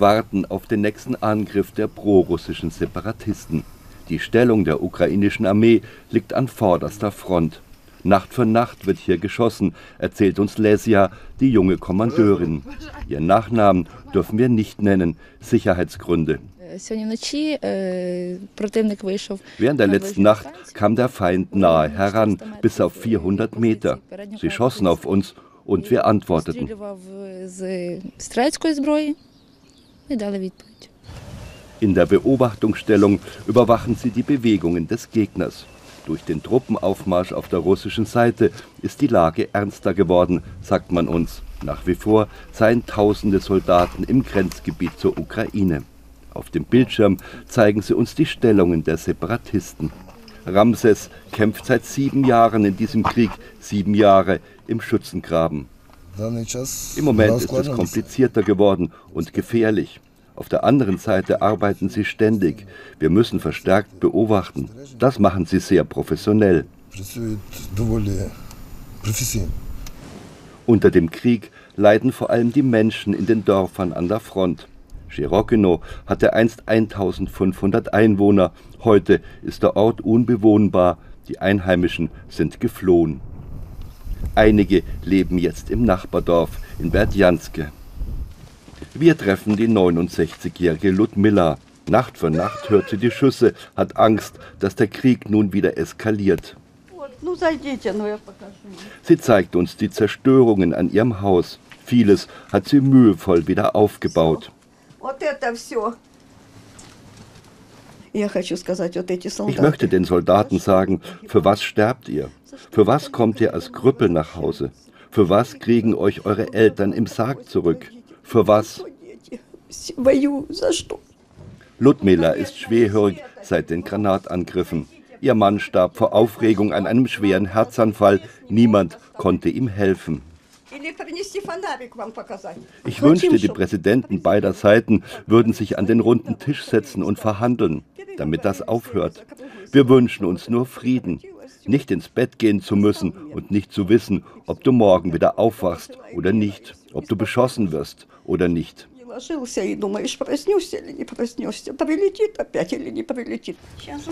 warten auf den nächsten Angriff der prorussischen Separatisten. Die Stellung der ukrainischen Armee liegt an vorderster Front. Nacht für Nacht wird hier geschossen, erzählt uns Lesia, die junge Kommandeurin. Ihren Nachnamen dürfen wir nicht nennen, Sicherheitsgründe. Während der letzten Nacht kam der Feind nahe heran, bis auf 400 Meter. Sie schossen auf uns und wir antworteten. In der Beobachtungsstellung überwachen sie die Bewegungen des Gegners. Durch den Truppenaufmarsch auf der russischen Seite ist die Lage ernster geworden, sagt man uns. Nach wie vor seien tausende Soldaten im Grenzgebiet zur Ukraine. Auf dem Bildschirm zeigen sie uns die Stellungen der Separatisten. Ramses kämpft seit sieben Jahren in diesem Krieg, sieben Jahre im Schützengraben. Im Moment ist es komplizierter geworden und gefährlich. Auf der anderen Seite arbeiten sie ständig. Wir müssen verstärkt beobachten. Das machen sie sehr professionell. Unter dem Krieg leiden vor allem die Menschen in den Dörfern an der Front. Cherokino hatte einst 1500 Einwohner. Heute ist der Ort unbewohnbar. Die Einheimischen sind geflohen. Einige leben jetzt im Nachbardorf in Berdjanske. Wir treffen die 69-jährige Ludmilla. Nacht für Nacht hört sie die Schüsse, hat Angst, dass der Krieg nun wieder eskaliert. Sie zeigt uns die Zerstörungen an ihrem Haus. Vieles hat sie mühevoll wieder aufgebaut. Ich möchte den Soldaten sagen, für was sterbt ihr? Für was kommt ihr als Krüppel nach Hause? Für was kriegen euch eure Eltern im Sarg zurück? Für was? Ludmila ist schwerhörig seit den Granatangriffen. Ihr Mann starb vor Aufregung an einem schweren Herzanfall. Niemand konnte ihm helfen. Ich wünschte, die Präsidenten beider Seiten würden sich an den runden Tisch setzen und verhandeln, damit das aufhört. Wir wünschen uns nur Frieden, nicht ins Bett gehen zu müssen und nicht zu wissen, ob du morgen wieder aufwachst oder nicht, ob du beschossen wirst oder nicht.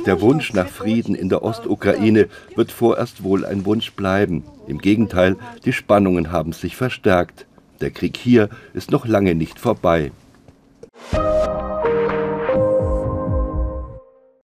Der Wunsch nach Frieden in der Ostukraine wird vorerst wohl ein Wunsch bleiben. Im Gegenteil, die Spannungen haben sich verstärkt. Der Krieg hier ist noch lange nicht vorbei.